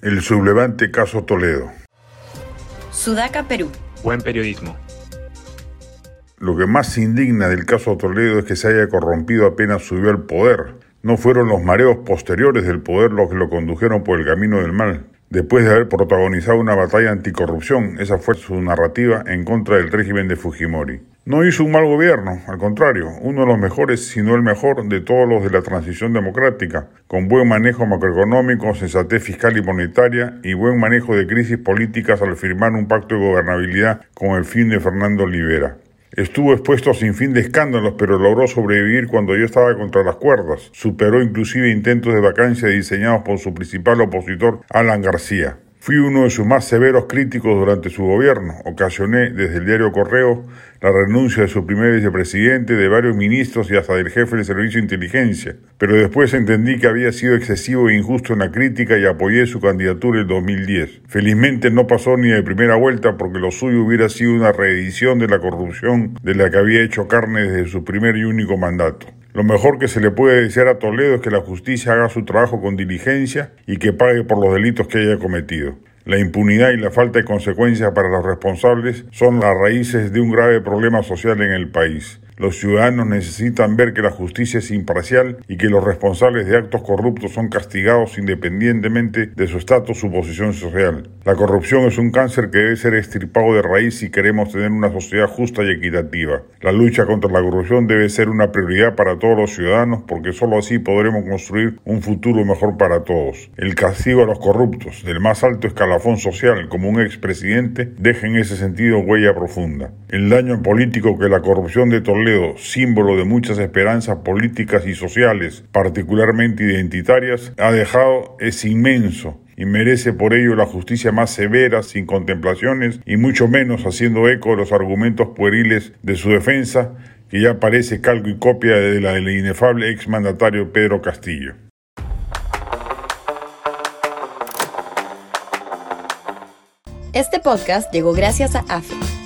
El sublevante caso Toledo. Sudaca, Perú. Buen periodismo. Lo que más indigna del caso Toledo es que se haya corrompido apenas subió al poder. No fueron los mareos posteriores del poder los que lo condujeron por el camino del mal. Después de haber protagonizado una batalla anticorrupción, esa fue su narrativa en contra del régimen de Fujimori. No hizo un mal gobierno, al contrario, uno de los mejores, si no el mejor, de todos los de la transición democrática, con buen manejo macroeconómico, sensatez fiscal y monetaria y buen manejo de crisis políticas al firmar un pacto de gobernabilidad con el fin de Fernando Olivera. Estuvo expuesto a sin fin de escándalos, pero logró sobrevivir cuando yo estaba contra las cuerdas. Superó inclusive intentos de vacancia diseñados por su principal opositor, Alan García. Fui uno de sus más severos críticos durante su gobierno. Ocasioné desde el diario Correo la renuncia de su primer vicepresidente, de varios ministros y hasta del jefe del Servicio de Inteligencia. Pero después entendí que había sido excesivo e injusto en la crítica y apoyé su candidatura en 2010. Felizmente no pasó ni de primera vuelta porque lo suyo hubiera sido una reedición de la corrupción de la que había hecho carne desde su primer y único mandato. Lo mejor que se le puede decir a Toledo es que la justicia haga su trabajo con diligencia y que pague por los delitos que haya cometido. La impunidad y la falta de consecuencias para los responsables son las raíces de un grave problema social en el país. Los ciudadanos necesitan ver que la justicia es imparcial y que los responsables de actos corruptos son castigados independientemente de su estatus o posición social. La corrupción es un cáncer que debe ser extirpado de raíz si queremos tener una sociedad justa y equitativa. La lucha contra la corrupción debe ser una prioridad para todos los ciudadanos porque solo así podremos construir un futuro mejor para todos. El castigo a los corruptos, del más alto escalafón social como un expresidente, deja en ese sentido huella profunda. El daño político que la corrupción de Símbolo de muchas esperanzas políticas y sociales, particularmente identitarias, ha dejado es inmenso y merece por ello la justicia más severa, sin contemplaciones y mucho menos haciendo eco de los argumentos pueriles de su defensa, que ya parece calco y copia de la del inefable exmandatario Pedro Castillo. Este podcast llegó gracias a AFE,